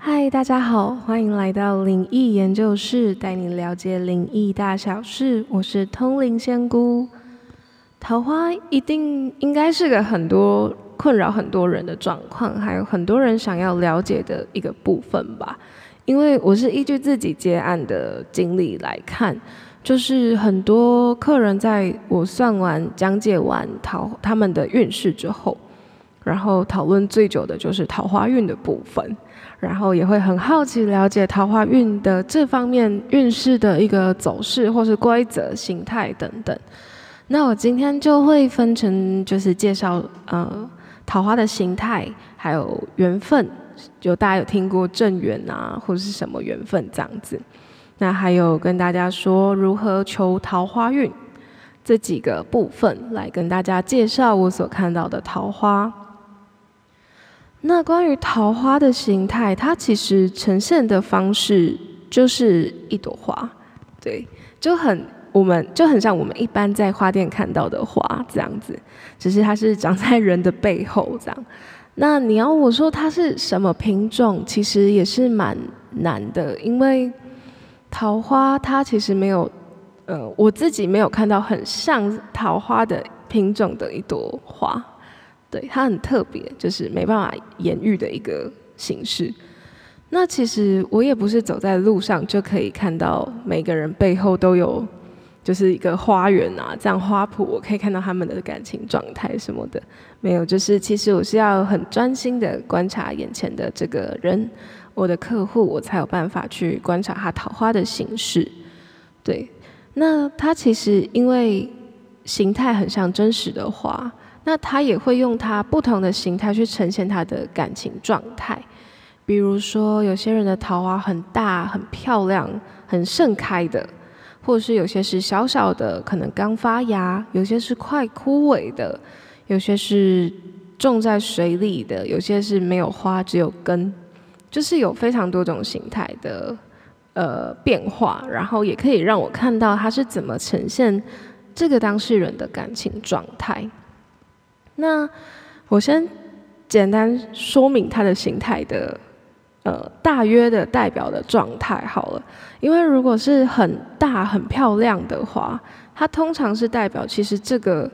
嗨，大家好，欢迎来到灵异研究室，带你了解灵异大小事。我是通灵仙姑。桃花一定应该是个很多困扰很多人的状况，还有很多人想要了解的一个部分吧。因为我是依据自己接案的经历来看，就是很多客人在我算完讲解完桃他们的运势之后，然后讨论最久的就是桃花运的部分。然后也会很好奇了解桃花运的这方面运势的一个走势，或是规则、形态等等。那我今天就会分成，就是介绍呃桃花的形态，还有缘分，就大家有听过正缘啊，或者是什么缘分这样子。那还有跟大家说如何求桃花运这几个部分，来跟大家介绍我所看到的桃花。那关于桃花的形态，它其实呈现的方式就是一朵花，对，就很我们就很像我们一般在花店看到的花这样子，只是它是长在人的背后这样。那你要我说它是什么品种，其实也是蛮难的，因为桃花它其实没有，呃，我自己没有看到很像桃花的品种的一朵花。对，它很特别，就是没办法言喻的一个形式。那其实我也不是走在路上就可以看到每个人背后都有，就是一个花园啊，这样花圃，我可以看到他们的感情状态什么的。没有，就是其实我是要很专心的观察眼前的这个人，我的客户，我才有办法去观察他桃花的形式。对，那它其实因为形态很像真实的花。那他也会用他不同的形态去呈现他的感情状态，比如说有些人的桃花很大、很漂亮、很盛开的，或者是有些是小小的，可能刚发芽；有些是快枯萎的，有些是种在水里的，有些是没有花只有根，就是有非常多种形态的呃变化，然后也可以让我看到他是怎么呈现这个当事人的感情状态。那我先简单说明它的形态的，呃，大约的代表的状态好了。因为如果是很大很漂亮的话，它通常是代表其实这个，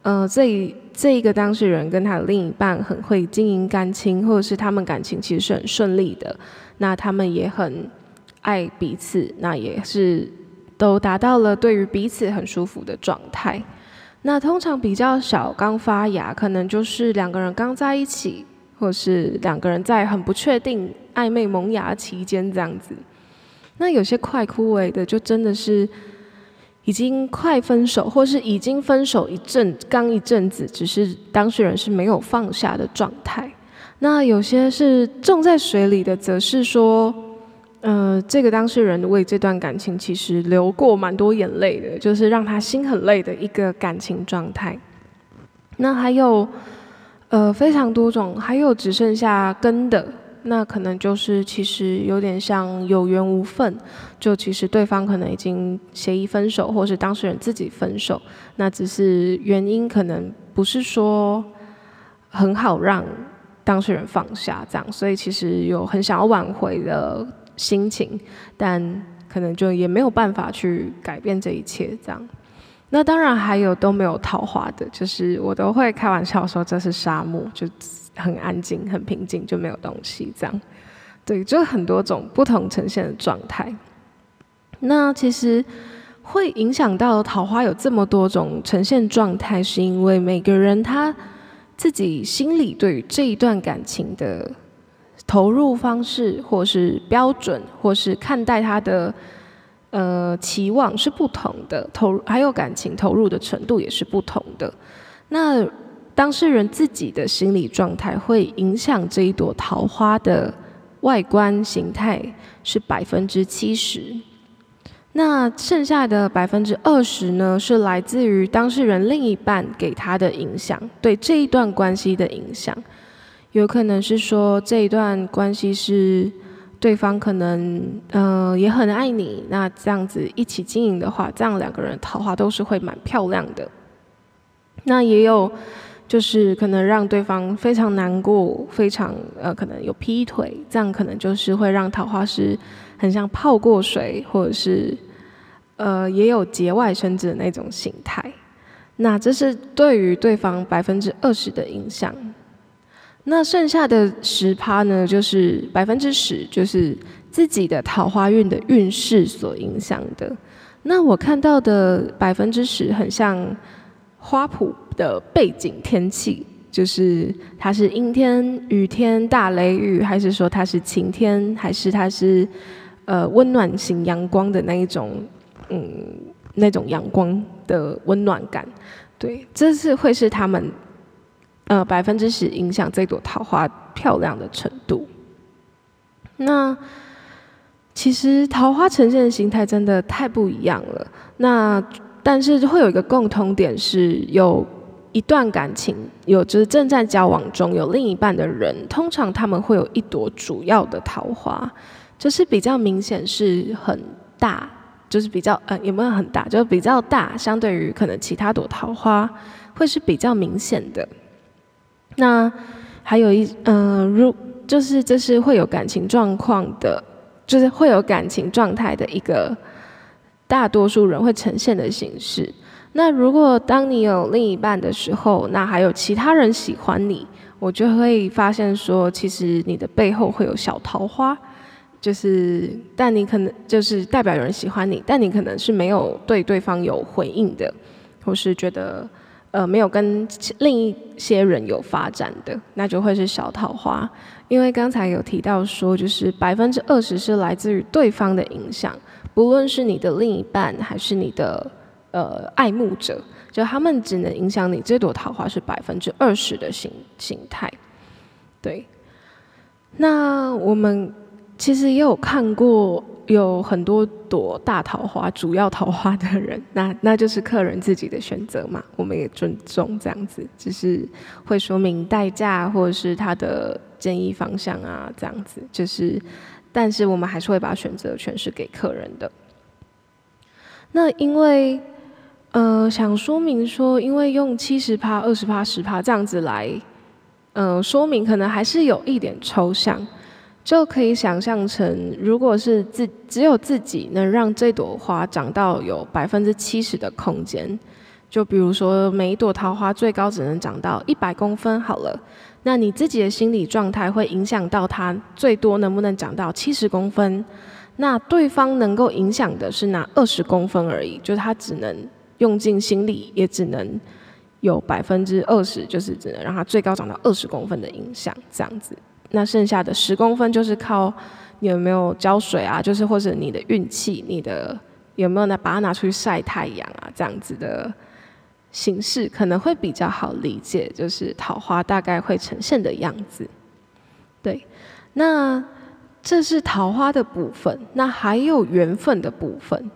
呃，这这一个当事人跟他的另一半很会经营感情，或者是他们感情其实是很顺利的。那他们也很爱彼此，那也是都达到了对于彼此很舒服的状态。那通常比较小，刚发芽，可能就是两个人刚在一起，或是两个人在很不确定暧昧萌芽期间这样子。那有些快枯萎的，就真的是已经快分手，或是已经分手一阵，刚一阵子，只是当事人是没有放下的状态。那有些是种在水里的，则是说。呃，这个当事人为这段感情其实流过蛮多眼泪的，就是让他心很累的一个感情状态。那还有，呃，非常多种，还有只剩下根的，那可能就是其实有点像有缘无分，就其实对方可能已经协议分手，或是当事人自己分手，那只是原因可能不是说很好让当事人放下这样，所以其实有很想要挽回的。心情，但可能就也没有办法去改变这一切，这样。那当然还有都没有桃花的，就是我都会开玩笑说这是沙漠，就很安静、很平静，就没有东西这样。对，就很多种不同呈现的状态。那其实会影响到桃花有这么多种呈现状态，是因为每个人他自己心里对于这一段感情的。投入方式，或是标准，或是看待他的呃期望是不同的，投还有感情投入的程度也是不同的。那当事人自己的心理状态会影响这一朵桃花的外观形态是百分之七十，那剩下的百分之二十呢，是来自于当事人另一半给他的影响，对这一段关系的影响。有可能是说这一段关系是对方可能呃也很爱你，那这样子一起经营的话，这样两个人桃花都是会蛮漂亮的。那也有就是可能让对方非常难过，非常呃可能有劈腿，这样可能就是会让桃花是很像泡过水，或者是呃也有节外生枝的那种形态。那这是对于对方百分之二十的影响。那剩下的十趴呢，就是百分之十，就是自己的桃花运的运势所影响的。那我看到的百分之十，很像花圃的背景天气，就是它是阴天、雨天、大雷雨，还是说它是晴天，还是它是呃温暖型阳光的那一种，嗯，那种阳光的温暖感。对，这是会是他们。呃，百分之十影响这朵桃花漂亮的程度。那其实桃花呈现的形态真的太不一样了。那但是会有一个共同点，是有一段感情，有就是正在交往中有另一半的人，通常他们会有一朵主要的桃花，就是比较明显是很大，就是比较呃有没有很大，就是比较大，相对于可能其他朵桃花会是比较明显的。那还有一嗯，如就是这是会有感情状况的，就是会有感情状态的一个大多数人会呈现的形式。那如果当你有另一半的时候，那还有其他人喜欢你，我就会发现说，其实你的背后会有小桃花，就是但你可能就是代表有人喜欢你，但你可能是没有对对方有回应的，或是觉得。呃，没有跟另一些人有发展的，那就会是小桃花。因为刚才有提到说，就是百分之二十是来自于对方的影响，不论是你的另一半还是你的呃爱慕者，就他们只能影响你这朵桃花是百分之二十的形形态。对，那我们其实也有看过。有很多朵大桃花，主要桃花的人，那那就是客人自己的选择嘛，我们也尊重这样子，只是会说明代价或者是他的建议方向啊，这样子，就是，但是我们还是会把选择权是给客人的。那因为，呃，想说明说，因为用七十趴、二十趴、十趴这样子来，呃，说明可能还是有一点抽象。就可以想象成，如果是自只有自己能让这朵花长到有百分之七十的空间，就比如说每一朵桃花最高只能长到一百公分好了，那你自己的心理状态会影响到它最多能不能长到七十公分，那对方能够影响的是那二十公分而已，就是他只能用尽心力，也只能有百分之二十，就是只能让它最高长到二十公分的影响，这样子。那剩下的十公分就是靠你有没有浇水啊，就是或者你的运气，你的有没有拿把它拿出去晒太阳啊，这样子的形式可能会比较好理解，就是桃花大概会呈现的样子。对，那这是桃花的部分，那还有缘分的部分。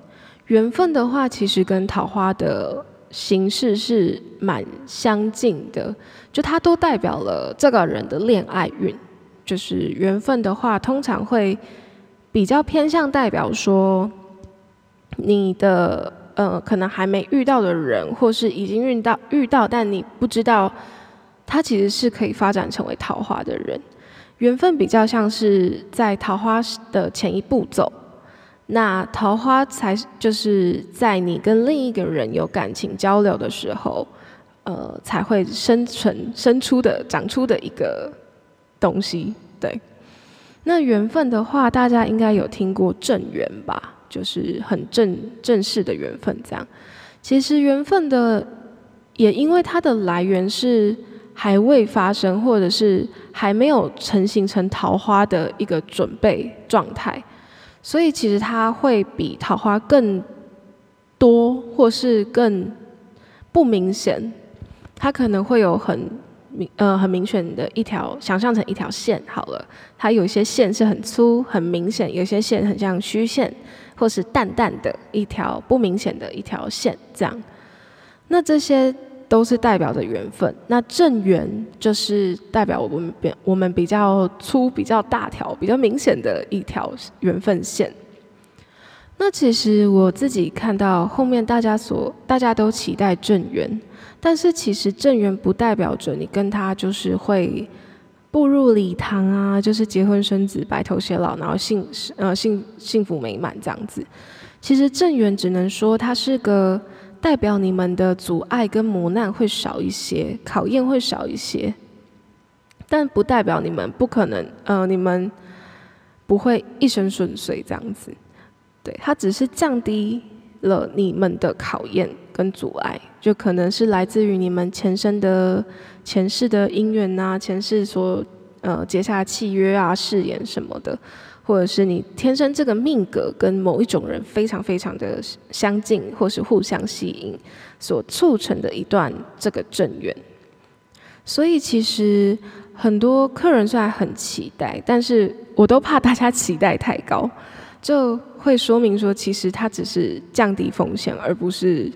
缘分的话，其实跟桃花的形式是蛮相近的，就它都代表了这个人的恋爱运。就是缘分的话，通常会比较偏向代表说，你的呃可能还没遇到的人，或是已经遇到遇到，但你不知道他其实是可以发展成为桃花的人。缘分比较像是在桃花的前一步走，那桃花才就是在你跟另一个人有感情交流的时候，呃才会生存生出的长出的一个。东西对，那缘分的话，大家应该有听过正缘吧？就是很正正式的缘分这样。其实缘分的，也因为它的来源是还未发生，或者是还没有成型成桃花的一个准备状态，所以其实它会比桃花更多，或是更不明显。它可能会有很。明呃很明显的一条，想象成一条线好了。它有些线是很粗很明显，有些线很像虚线，或是淡淡的一条不明显的一条线这样。那这些都是代表着缘分。那正缘就是代表我们比我们比较粗、比较大条、比较明显的一条缘分线。那其实我自己看到后面大家所大家都期待正缘，但是其实正缘不代表着你跟他就是会步入礼堂啊，就是结婚生子、白头偕老，然后幸呃幸幸福美满这样子。其实正缘只能说它是个代表你们的阻碍跟磨难会少一些，考验会少一些，但不代表你们不可能呃你们不会一生顺遂这样子。对，它只是降低了你们的考验跟阻碍，就可能是来自于你们前生的前世的姻缘呐，前世所呃结下契约啊、誓言什么的，或者是你天生这个命格跟某一种人非常非常的相近，或是互相吸引，所促成的一段这个正缘。所以其实很多客人虽然很期待，但是我都怕大家期待太高。就会说明说，其实它只是降低风险，而不是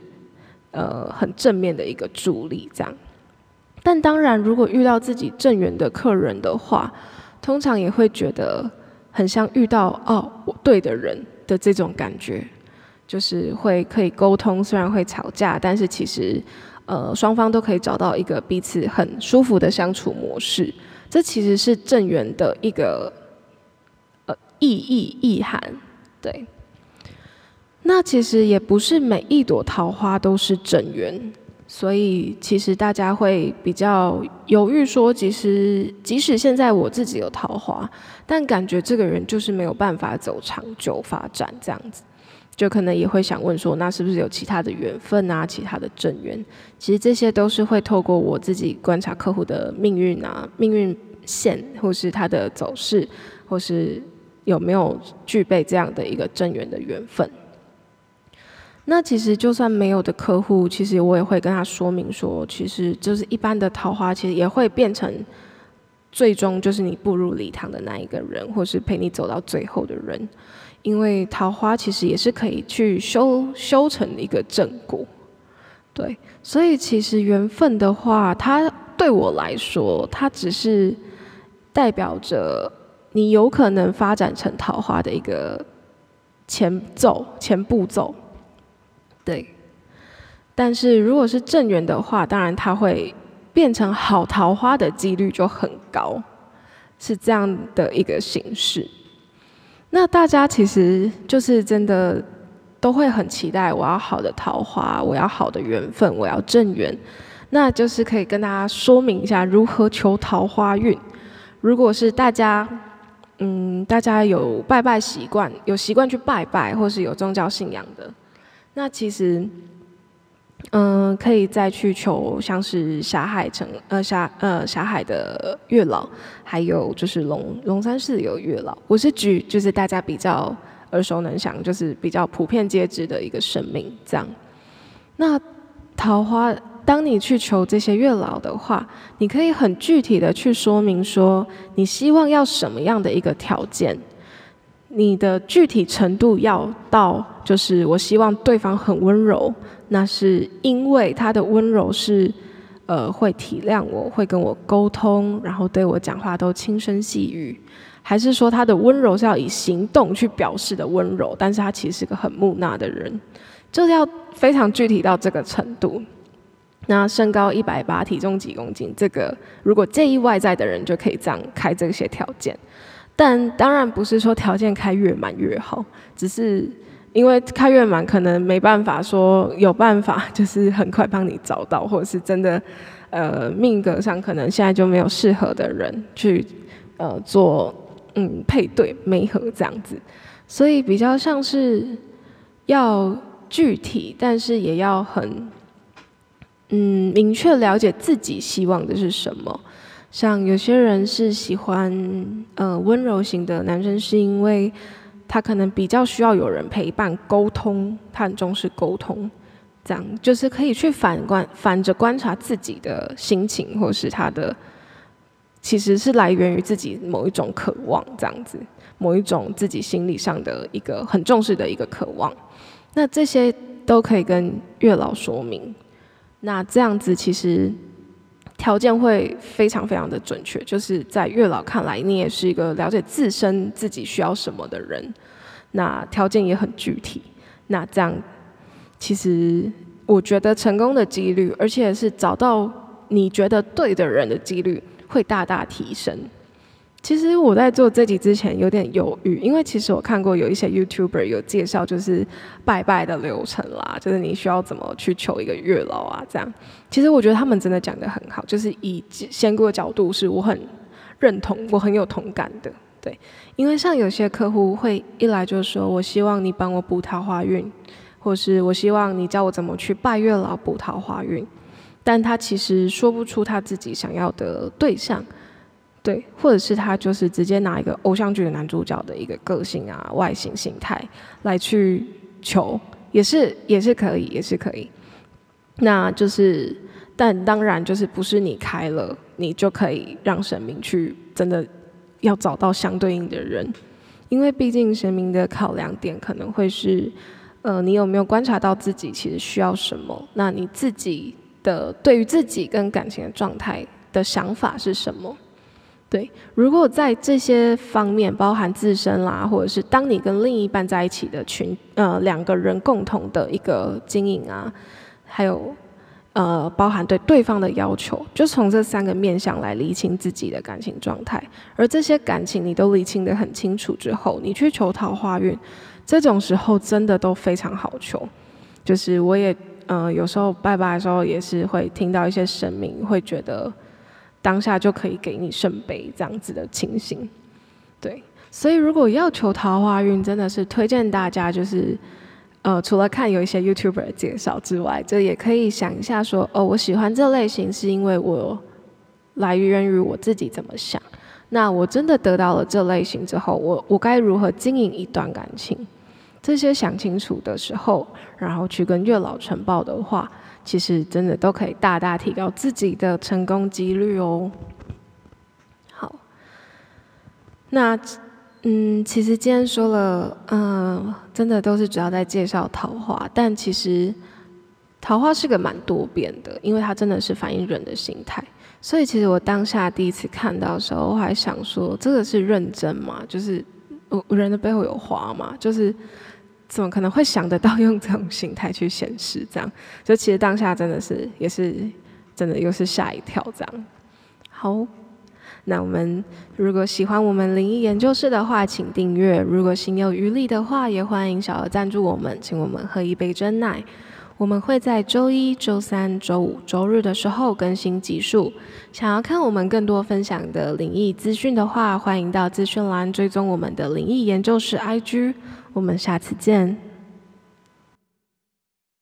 呃很正面的一个助力这样。但当然，如果遇到自己正缘的客人的话，通常也会觉得很像遇到哦我对的人的这种感觉，就是会可以沟通，虽然会吵架，但是其实呃双方都可以找到一个彼此很舒服的相处模式。这其实是正缘的一个。意义意涵，对。那其实也不是每一朵桃花都是正缘，所以其实大家会比较犹豫，说其实即使现在我自己有桃花，但感觉这个人就是没有办法走长久发展这样子，就可能也会想问说，那是不是有其他的缘分啊，其他的正缘？其实这些都是会透过我自己观察客户的命运啊，命运线，或是他的走势，或是。有没有具备这样的一个正缘的缘分？那其实就算没有的客户，其实我也会跟他说明说，其实就是一般的桃花，其实也会变成最终就是你步入礼堂的那一个人，或是陪你走到最后的人。因为桃花其实也是可以去修修成一个正果，对。所以其实缘分的话，它对我来说，它只是代表着。你有可能发展成桃花的一个前奏、前步骤，对。但是如果是正缘的话，当然它会变成好桃花的几率就很高，是这样的一个形式。那大家其实就是真的都会很期待，我要好的桃花，我要好的缘分，我要正缘。那就是可以跟大家说明一下如何求桃花运。如果是大家。嗯，大家有拜拜习惯，有习惯去拜拜，或是有宗教信仰的，那其实，嗯，可以再去求像是霞海城，呃霞呃霞海的月老，还有就是龙龙山寺有月老。我是举就是大家比较耳熟能详，就是比较普遍皆知的一个神明这样。那桃花。当你去求这些月老的话，你可以很具体的去说明说，你希望要什么样的一个条件，你的具体程度要到，就是我希望对方很温柔，那是因为他的温柔是，呃，会体谅我，会跟我沟通，然后对我讲话都轻声细语，还是说他的温柔是要以行动去表示的温柔，但是他其实是个很木讷的人，就是要非常具体到这个程度。那身高一百八，体重几公斤？这个如果介意外在的人就可以这样开这些条件，但当然不是说条件开越满越好，只是因为开越满可能没办法说有办法，就是很快帮你找到，或者是真的呃命格上可能现在就没有适合的人去呃做嗯配对媒合这样子，所以比较像是要具体，但是也要很。嗯，明确了解自己希望的是什么。像有些人是喜欢呃温柔型的男生，是因为他可能比较需要有人陪伴沟通，他很重视沟通，这样就是可以去反观反着观察自己的心情，或是他的其实是来源于自己某一种渴望，这样子某一种自己心理上的一个很重视的一个渴望。那这些都可以跟月老说明。那这样子其实条件会非常非常的准确，就是在月老看来，你也是一个了解自身自己需要什么的人。那条件也很具体，那这样其实我觉得成功的几率，而且是找到你觉得对的人的几率会大大提升。其实我在做这集之前有点犹豫，因为其实我看过有一些 YouTuber 有介绍，就是拜拜的流程啦，就是你需要怎么去求一个月老啊，这样。其实我觉得他们真的讲得很好，就是以仙姑的角度是我很认同，我很有同感的。对，因为像有些客户会一来就说，我希望你帮我补桃花运，或是我希望你教我怎么去拜月老补桃花运，但他其实说不出他自己想要的对象。对，或者是他就是直接拿一个偶像剧的男主角的一个个性啊、外形形态来去求，也是也是可以，也是可以。那就是，但当然就是不是你开了，你就可以让神明去真的要找到相对应的人，因为毕竟神明的考量点可能会是，呃，你有没有观察到自己其实需要什么？那你自己的对于自己跟感情的状态的想法是什么？对，如果在这些方面，包含自身啦，或者是当你跟另一半在一起的群，呃，两个人共同的一个经营啊，还有呃，包含对对方的要求，就从这三个面向来理清自己的感情状态。而这些感情你都理清的很清楚之后，你去求桃花运，这种时候真的都非常好求。就是我也呃，有时候拜拜的时候也是会听到一些神明会觉得。当下就可以给你圣杯这样子的情形，对，所以如果要求桃花运，真的是推荐大家就是，呃，除了看有一些 YouTuber 介绍之外，这也可以想一下说，哦，我喜欢这类型是因为我来源于我自己怎么想，那我真的得到了这类型之后，我我该如何经营一段感情？这些想清楚的时候，然后去跟月老呈报的话。其实真的都可以大大提高自己的成功几率哦。好，那嗯，其实今天说了，嗯，真的都是主要在介绍桃花，但其实桃花是个蛮多变的，因为它真的是反映人的心态。所以其实我当下第一次看到的时候，我还想说，这个是认真吗？就是人的背后有花嘛？就是。怎么可能会想得到用这种形态去显示？这样，就其实当下真的是也是真的又是吓一跳。这样，好，那我们如果喜欢我们灵异研究室的话，请订阅。如果心有余力的话，也欢迎小额赞助我们，请我们喝一杯真奶。我们会在周一、周三、周五、周日的时候更新集数。想要看我们更多分享的灵异资讯的话，欢迎到资讯栏追踪我们的灵异研究室 IG。我们下次见。